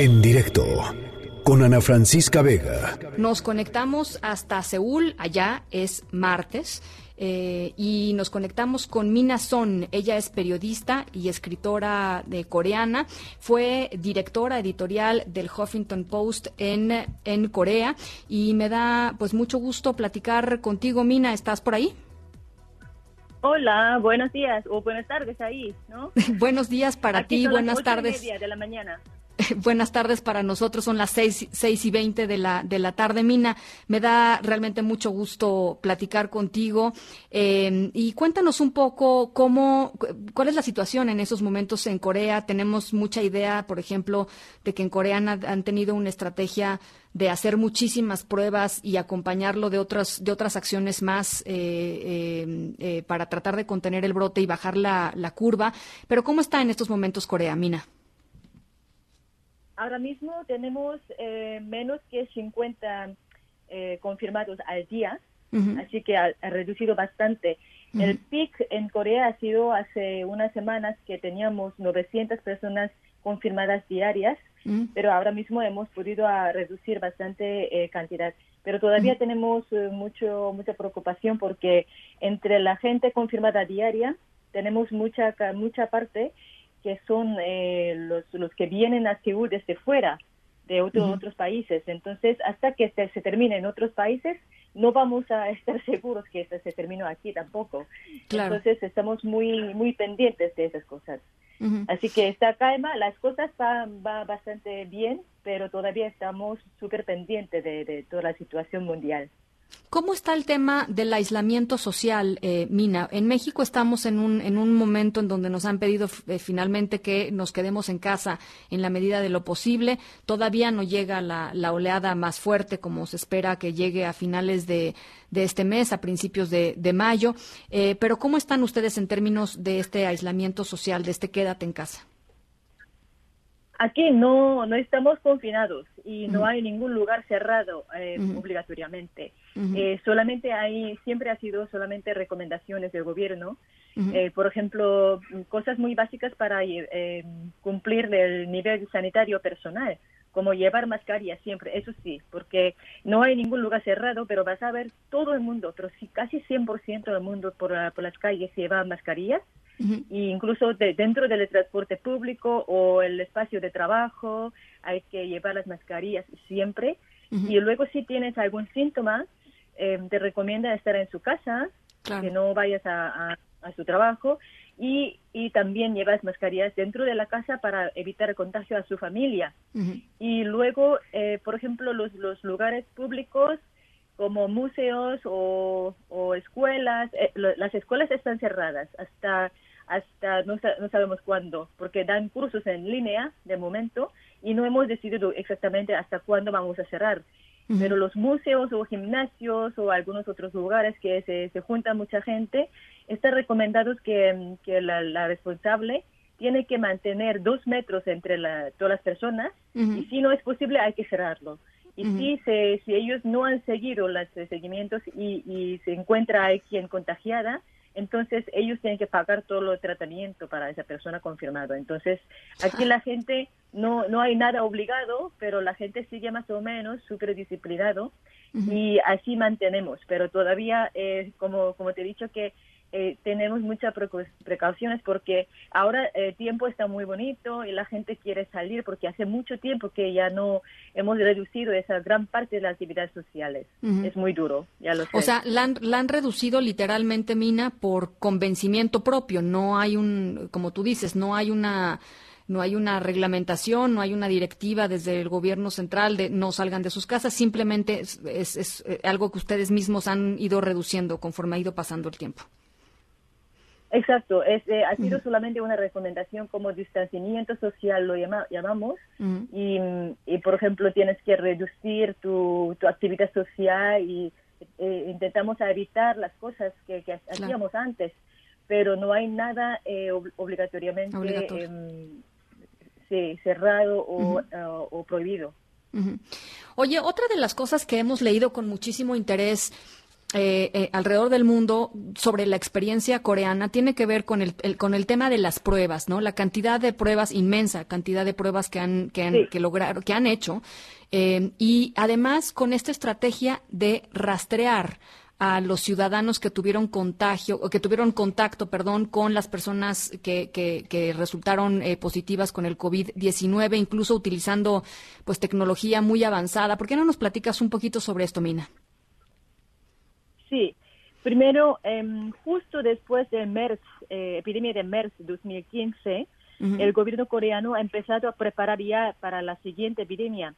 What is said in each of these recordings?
En directo con Ana Francisca Vega. Nos conectamos hasta Seúl, allá es martes. Eh, y nos conectamos con Mina Son. Ella es periodista y escritora de coreana. Fue directora editorial del Huffington Post en, en Corea. Y me da pues mucho gusto platicar contigo, Mina. ¿Estás por ahí? Hola, buenos días o buenas tardes ahí, ¿no? buenos días para ti, buenas tardes. Y de la mañana. Buenas tardes para nosotros, son las seis, seis y veinte de la, de la tarde. Mina, me da realmente mucho gusto platicar contigo eh, y cuéntanos un poco cómo, cuál es la situación en esos momentos en Corea. Tenemos mucha idea, por ejemplo, de que en Corea han, tenido una estrategia de hacer muchísimas pruebas y acompañarlo de otras, de otras acciones más eh, eh, para tratar de contener el brote y bajar la, la curva. Pero ¿cómo está en estos momentos Corea, Mina? Ahora mismo tenemos eh, menos que 50 eh, confirmados al día, así que ha, reducido bastante. El pic en Corea ha sido hace unas semanas que teníamos 900 personas confirmadas diarias, pero ahora mismo hemos podido ah, reducir bastante eh, cantidad. Pero todavía tenemos mucho mucha preocupación porque entre la gente confirmada diaria tenemos mucha mucha parte que son eh, los, los que vienen a Seúl desde fuera de otros países. Entonces, hasta que se, se, termine en otros países, no vamos a estar seguros que se, se terminó aquí tampoco. Entonces, estamos muy muy pendientes de esas cosas. Así que está calma, las cosas van va bastante bien, pero todavía estamos súper pendientes de, de toda la situación mundial. ¿Cómo está el tema del aislamiento social, eh, Mina? En México estamos en un, en un momento en donde nos han pedido eh, finalmente que nos quedemos en casa en la medida de lo posible. Todavía no llega la, oleada más fuerte como se espera que llegue a finales de, este mes, a principios de, mayo. Eh, pero ¿cómo están ustedes en términos de este aislamiento social, de este quédate en casa? Aquí no, no estamos confinados y no hay ningún lugar cerrado eh, obligatoriamente. Eh, solamente hay, siempre ha sido solamente recomendaciones del gobierno. Eh, por ejemplo, cosas muy básicas para cumplir el nivel sanitario personal, como llevar mascarilla siempre, eso sí, porque no hay ningún lugar cerrado, pero vas a ver todo el mundo, pero sí, casi 100% del mundo por, por las calles lleva mascarillas incluso dentro del transporte público o el espacio de trabajo hay que llevar las mascarillas siempre. Y luego si tienes algún síntoma, eh, te recomienda estar en su casa, que no vayas a, su trabajo. Y, y, también llevas mascarillas dentro de la casa para evitar el contagio a su familia. Y luego, eh, por ejemplo, los, los lugares públicos como museos o, o escuelas, eh, las escuelas están cerradas hasta hasta no, no sabemos cuándo, porque dan cursos en línea de momento y no hemos decidido exactamente hasta cuándo vamos a cerrar. Pero los museos o gimnasios o algunos otros lugares que se, se junta mucha gente, están recomendados que, que la, responsable tiene que mantener dos metros entre todas las personas y si no es posible hay que cerrarlo. Y si, se, si ellos no han seguido los seguimientos y, y se encuentra alguien contagiada, entonces ellos tienen que pagar todo el tratamiento para esa persona confirmada. Entonces, aquí la gente no, no hay nada obligado, pero la gente sigue más o menos súper disciplinado y así mantenemos. Pero todavía, eh, como, como te he dicho, que eh, tenemos muchas precauciones porque ahora el tiempo está muy bonito y la gente quiere salir porque hace mucho tiempo que ya no hemos reducido esa gran parte de las actividades sociales. Es muy duro, ya lo sé. O sea, la han, reducido literalmente, Mina, por convencimiento propio. No hay un, como tú dices, no hay una no hay una reglamentación, no hay una directiva desde el gobierno central de no salgan de sus casas, simplemente es, es eh, algo que ustedes mismos han ido reduciendo conforme ha ido pasando el tiempo. Exacto, es, eh, ha sido solamente una recomendación como distanciamiento social, lo llamamos, y, y, por ejemplo tienes que reducir tu, tu actividad social y eh, intentamos evitar las cosas que, hacíamos antes, pero no hay nada eh, obligatoriamente em, cerrado o, o prohibido. Oye, otra de las cosas que hemos leído con muchísimo interés eh, eh, alrededor del mundo sobre la experiencia coreana tiene que ver con el, con el tema de las pruebas, ¿no? La cantidad de pruebas inmensa, cantidad de pruebas que han que han que lograron, que han hecho eh, y además con esta estrategia de rastrear a los ciudadanos que tuvieron contagio o que tuvieron contacto, perdón, con las personas que, que, resultaron positivas con el COVID-19, incluso utilizando pues tecnología muy avanzada. ¿Por qué no nos platicas un poquito sobre esto, Mina? Sí, primero, em, justo después de MERS, eh, epidemia de MERS 2015, el gobierno coreano ha empezado a preparar ya para la siguiente epidemia.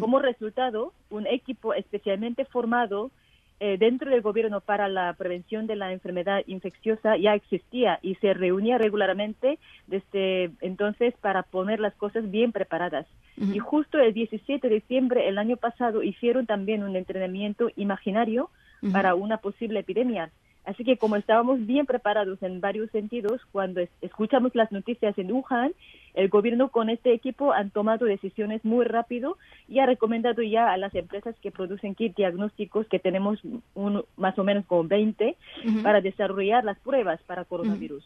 Como resultado, un equipo especialmente formado eh, dentro del gobierno para la prevención de la enfermedad infecciosa ya existía y se reunía regularmente desde entonces para poner las cosas bien preparadas. Y justo el 17 de diciembre del año pasado hicieron también un entrenamiento imaginario para una posible epidemia. Así que como estábamos bien preparados en varios sentidos, cuando escuchamos las noticias en Wuhan, el gobierno con este equipo han tomado decisiones muy rápido y ha recomendado ya a las empresas que producen kit diagnósticos, que tenemos un, más o menos como 20, para desarrollar las pruebas para coronavirus.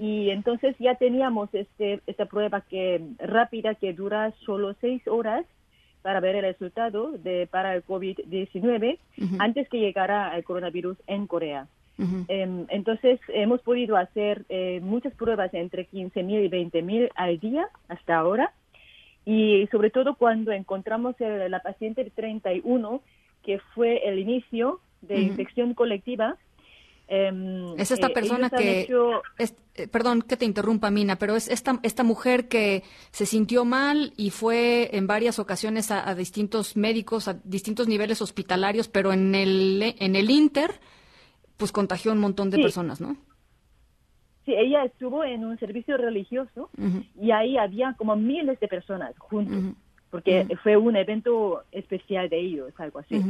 Y entonces ya teníamos este, esta prueba que rápida que dura solo seis horas para ver el resultado de, para el COVID-19 antes que llegara el coronavirus en Corea. Em, entonces, hemos podido hacer eh, muchas pruebas entre 15.000 y 20.000 al día hasta ahora. Y sobre todo cuando encontramos la paciente 31, que fue el inicio de infección colectiva, Em, es esta eh, persona que, eh, perdón que te interrumpa, Mina, pero es esta, esta mujer que se sintió mal y fue en varias ocasiones a, distintos médicos, a distintos niveles hospitalarios, pero en el, en el Inter, pues contagió un montón de personas, ¿no? Sí, ella estuvo en un servicio religioso y ahí había como miles de personas juntos, porque fue un evento especial de ellos, algo así.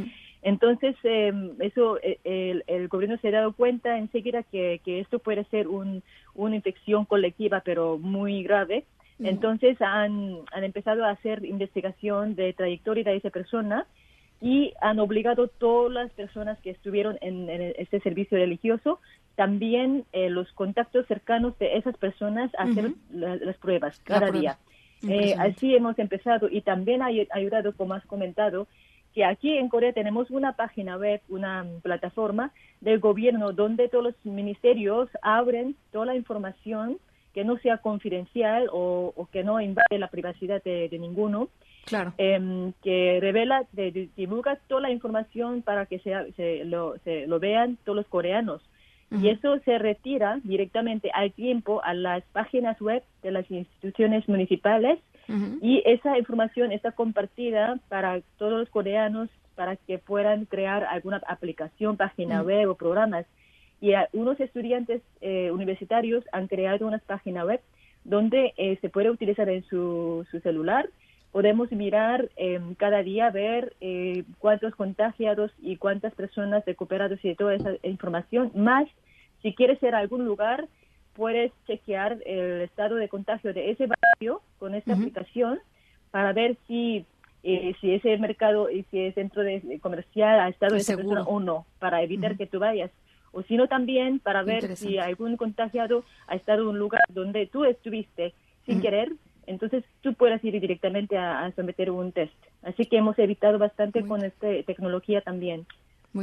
Entonces, em, eso, e, el, gobierno se ha dado cuenta enseguida que, que esto puede ser un, una infección colectiva, pero muy grave. Entonces, han, han empezado a hacer investigación de trayectoria de esa persona y han obligado a todas las personas que estuvieron en, este servicio religioso, también eh, los contactos cercanos de esas personas a hacer las pruebas cada día. Eh, así hemos empezado y también ha ayudado, como has comentado, que aquí en Corea tenemos una página web, una plataforma del gobierno donde todos los ministerios abren toda la información que no sea confidencial o, que no invade la privacidad de, ninguno, claro. Em, que revela, de, divulga toda la información para que sea, se, lo, se lo vean todos los coreanos. Y eso se retira directamente al tiempo a las páginas web de las instituciones municipales y esa información está compartida para todos los coreanos para que puedan crear alguna aplicación, página web o programas. Y unos estudiantes eh, universitarios han creado unas páginas web donde eh, se puede utilizar en su, su celular. Podemos mirar em, cada día, ver eh, cuántos contagiados y cuántas personas recuperadas y toda esa información. Más, si quieres ir a algún lugar, puedes chequear el estado de contagio de ese barrio con esta aplicación para ver si eh, si ese mercado y si es centro de, comercial ha estado esa persona o no, para evitar que tú vayas. O si no, también para ver si algún contagiado ha estado en un lugar donde tú estuviste sin querer, entonces tú puedes ir directamente a, someter un test. Así que hemos evitado bastante con esta tecnología también.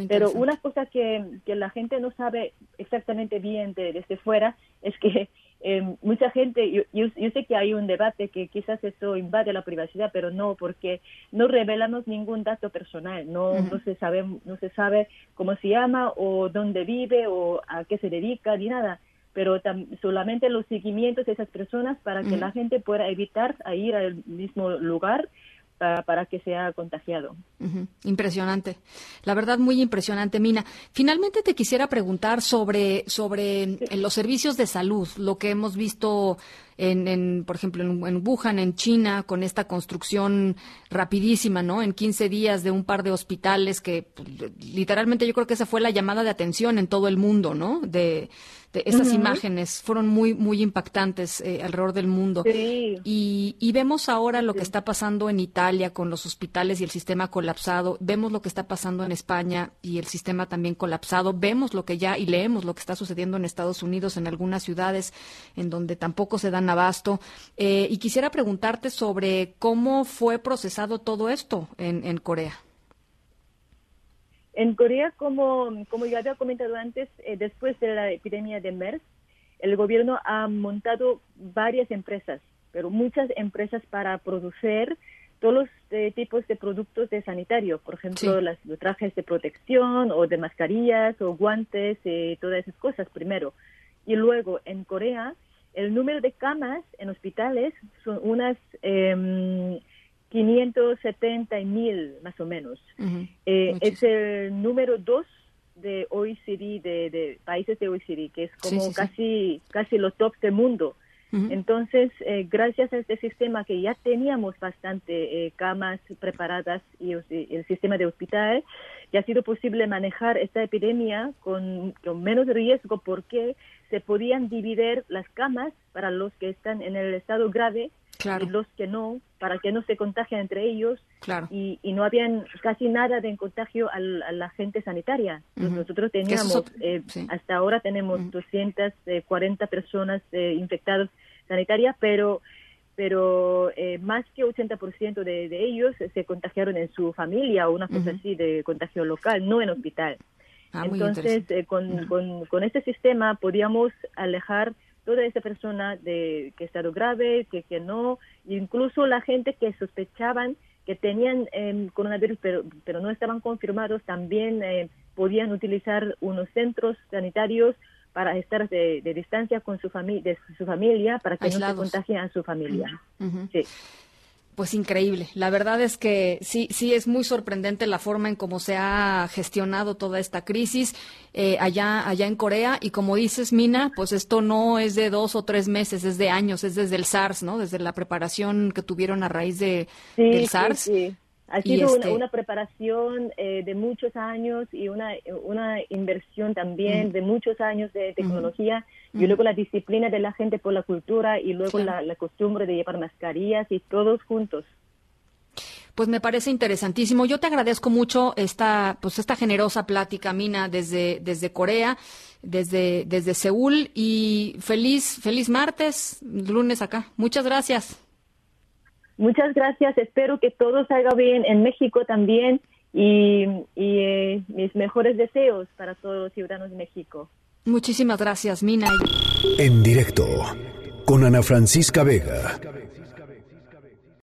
Pero una cosa que, que, la gente no sabe exactamente bien desde fuera es que eh, mucha gente, yo, yo, sé que hay un debate que quizás eso invade la privacidad, pero no, porque no revelamos ningún dato personal, no, no, se sabe, no se sabe cómo se llama o dónde vive o a qué se dedica ni nada. Pero solamente los seguimientos de esas personas para que la gente pueda evitar ir al mismo lugar para, que sea contagiado. Impresionante. La verdad, muy impresionante, Mina. Finalmente te quisiera preguntar sobre, sobre los servicios de salud, lo que hemos visto en, por ejemplo, en, Wuhan, en China, con esta construcción rapidísima, ¿no? En 15 días de un par de hospitales que pues, literalmente yo creo que esa fue la llamada de atención en todo el mundo, ¿no? De, de esas imágenes fueron muy, muy impactantes eh, alrededor del mundo. Y, y, vemos ahora lo que está pasando en Italia con los hospitales y el sistema colapsado, vemos lo que está pasando en España y el sistema también colapsado, vemos lo que ya y leemos lo que está sucediendo en Estados Unidos, en algunas ciudades en donde tampoco se dan abasto. Eh, y quisiera preguntarte sobre cómo fue procesado todo esto en, en Corea. En Corea, como, como ya había comentado antes, eh, después de la epidemia de MERS, el gobierno ha montado varias empresas, pero muchas empresas para producir todos los eh, tipos de productos de sanitario, por ejemplo, las, los trajes de protección o de mascarillas o guantes, y todas esas cosas primero. Y luego en Corea, el número de camas en hospitales son unas eh, 570 mil más o menos. Eh, es el número dos de OECD, de, países de OECD, que es como casi, casi los top del mundo. Entonces, eh, gracias a este sistema que ya teníamos bastante eh, camas preparadas y el sistema de hospital, ya ha sido posible manejar esta epidemia con, con menos riesgo porque se podían dividir las camas para los que están en el estado grave y los que no, para que no se contagien entre ellos. Y, y, no habían casi nada de contagio a la gente sanitaria. Nosotros teníamos, eh, hasta ahora tenemos 240 personas eh, infectadas sanitarias, pero pero eh, más que 80% de, de ellos se contagiaron en su familia o una cosa así de contagio local, no en hospital. Ah, Entonces, con, con, con este sistema podíamos alejar toda esa persona de que estado grave, que, que no, incluso la gente que sospechaban que tenían eh, coronavirus pero, pero no estaban confirmados, también eh, podían utilizar unos centros sanitarios para estar de, distancia con su, familia de su familia, para que no se contagien a su familia. sí. Pues increíble. La verdad es que sí, sí es muy sorprendente la forma en cómo se ha gestionado toda esta crisis eh, allá, allá en Corea. Y como dices, Mina, pues esto no es de dos o tres meses, es de años, es desde el SARS, ¿no? Desde la preparación que tuvieron a raíz de, del SARS. Sí, ha sido una, este preparación eh, de muchos años y una, una inversión también de muchos años de tecnología y luego la disciplina de la gente por la cultura y luego la, costumbre de llevar mascarillas y todos juntos. Pues me parece interesantísimo. Yo te agradezco mucho esta, pues esta generosa plática, Mina, desde, desde Corea, desde, desde Seúl y feliz, feliz martes, lunes acá. Muchas gracias. Muchas gracias. Espero que todo salga bien en México también y, eh, mis mejores deseos para todos los ciudadanos de México. Muchísimas gracias, Mina. En directo con Ana Francisca Vega.